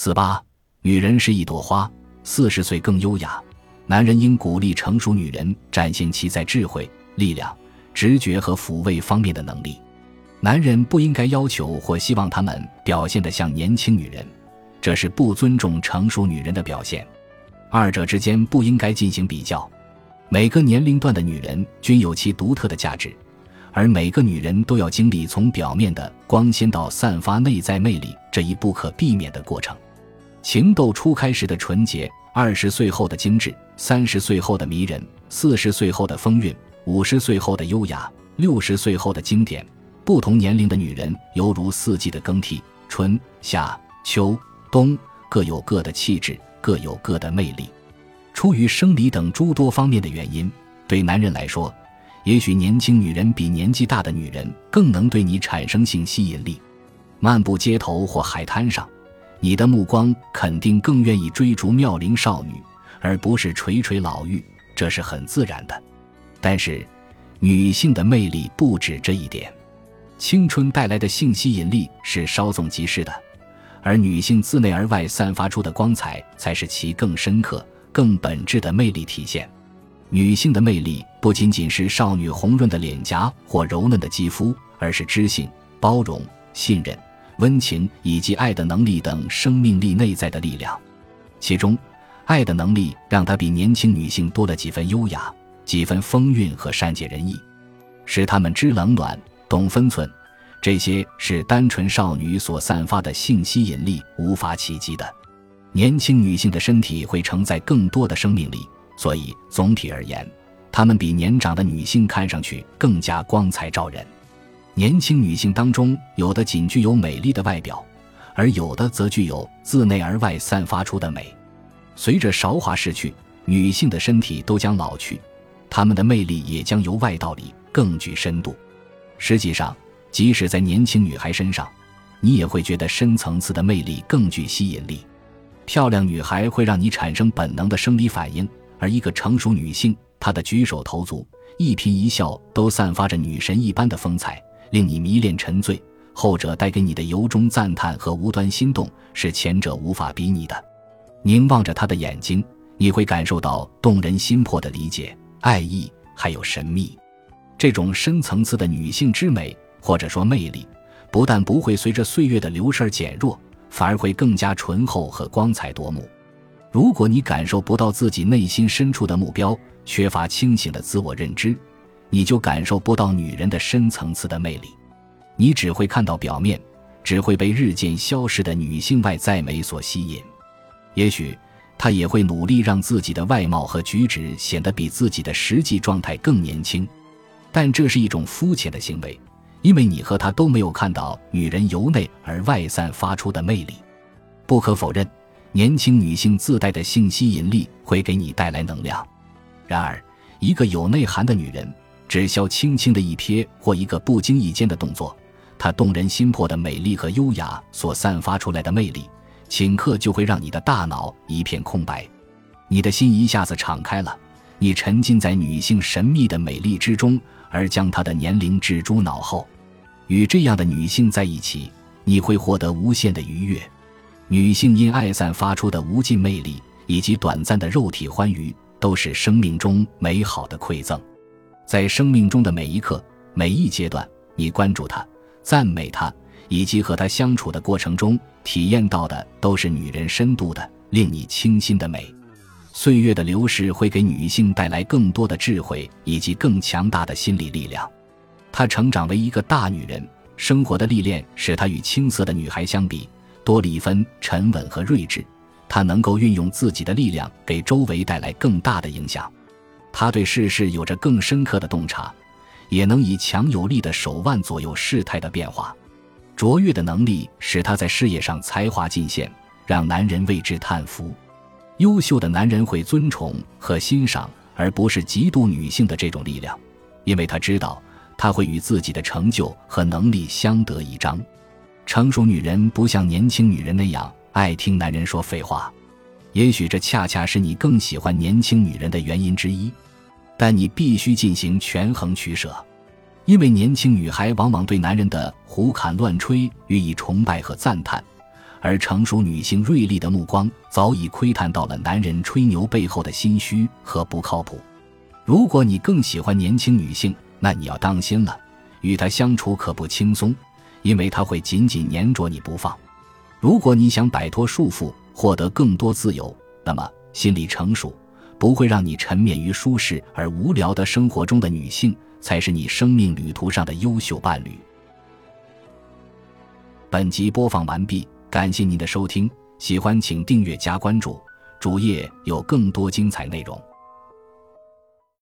四八，女人是一朵花，四十岁更优雅。男人应鼓励成熟女人展现其在智慧、力量、直觉和抚慰方面的能力。男人不应该要求或希望他们表现得像年轻女人，这是不尊重成熟女人的表现。二者之间不应该进行比较。每个年龄段的女人均有其独特的价值，而每个女人都要经历从表面的光鲜到散发内在魅力这一不可避免的过程。情窦初开时的纯洁。二十岁后的精致，三十岁后的迷人，四十岁后的风韵，五十岁后的优雅，六十岁后的经典。不同年龄的女人犹如四季的更替，春夏秋冬各有各的气质，各有各的魅力。出于生理等诸多方面的原因，对男人来说，也许年轻女人比年纪大的女人更能对你产生性吸引力。漫步街头或海滩上。你的目光肯定更愿意追逐妙龄少女，而不是垂垂老妪，这是很自然的。但是，女性的魅力不止这一点，青春带来的性吸引力是稍纵即逝的，而女性自内而外散发出的光彩才是其更深刻、更本质的魅力体现。女性的魅力不仅仅是少女红润的脸颊或柔嫩的肌肤，而是知性、包容、信任。温情以及爱的能力等生命力内在的力量，其中，爱的能力让她比年轻女性多了几分优雅、几分风韵和善解人意，使她们知冷暖、懂分寸。这些是单纯少女所散发的性吸引力无法企及的。年轻女性的身体会承载更多的生命力，所以总体而言，她们比年长的女性看上去更加光彩照人。年轻女性当中，有的仅具有美丽的外表，而有的则具有自内而外散发出的美。随着韶华逝去，女性的身体都将老去，她们的魅力也将由外到里更具深度。实际上，即使在年轻女孩身上，你也会觉得深层次的魅力更具吸引力。漂亮女孩会让你产生本能的生理反应，而一个成熟女性，她的举手投足、一颦一笑都散发着女神一般的风采。令你迷恋沉醉，后者带给你的由衷赞叹和无端心动是前者无法比拟的。凝望着他的眼睛，你会感受到动人心魄的理解、爱意，还有神秘。这种深层次的女性之美，或者说魅力，不但不会随着岁月的流逝而减弱，反而会更加醇厚和光彩夺目。如果你感受不到自己内心深处的目标，缺乏清醒的自我认知。你就感受不到女人的深层次的魅力，你只会看到表面，只会被日渐消失的女性外在美所吸引。也许她也会努力让自己的外貌和举止显得比自己的实际状态更年轻，但这是一种肤浅的行为，因为你和她都没有看到女人由内而外散发出的魅力。不可否认，年轻女性自带的性吸引力会给你带来能量。然而，一个有内涵的女人。只需轻轻的一瞥或一个不经意间的动作，她动人心魄的美丽和优雅所散发出来的魅力，顷刻就会让你的大脑一片空白，你的心一下子敞开了，你沉浸在女性神秘的美丽之中，而将她的年龄置诸脑后。与这样的女性在一起，你会获得无限的愉悦。女性因爱散发出的无尽魅力，以及短暂的肉体欢愉，都是生命中美好的馈赠。在生命中的每一刻、每一阶段，你关注她、赞美她，以及和她相处的过程中体验到的，都是女人深度的、令你倾心的美。岁月的流逝会给女性带来更多的智慧以及更强大的心理力量。她成长为一个大女人，生活的历练使她与青涩的女孩相比多了一分沉稳和睿智。她能够运用自己的力量，给周围带来更大的影响。他对世事有着更深刻的洞察，也能以强有力的手腕左右事态的变化。卓越的能力使他在事业上才华尽显，让男人为之叹服。优秀的男人会尊崇和欣赏，而不是嫉妒女性的这种力量，因为他知道他会与自己的成就和能力相得益彰。成熟女人不像年轻女人那样爱听男人说废话。也许这恰恰是你更喜欢年轻女人的原因之一，但你必须进行权衡取舍，因为年轻女孩往往对男人的胡侃乱吹予以崇拜和赞叹，而成熟女性锐利的目光早已窥探到了男人吹牛背后的心虚和不靠谱。如果你更喜欢年轻女性，那你要当心了，与她相处可不轻松，因为她会紧紧粘着你不放。如果你想摆脱束缚，获得更多自由，那么心理成熟、不会让你沉湎于舒适而无聊的生活中的女性，才是你生命旅途上的优秀伴侣。本集播放完毕。感谢您的收听，喜欢请订阅加关注，主页有更多精彩内容。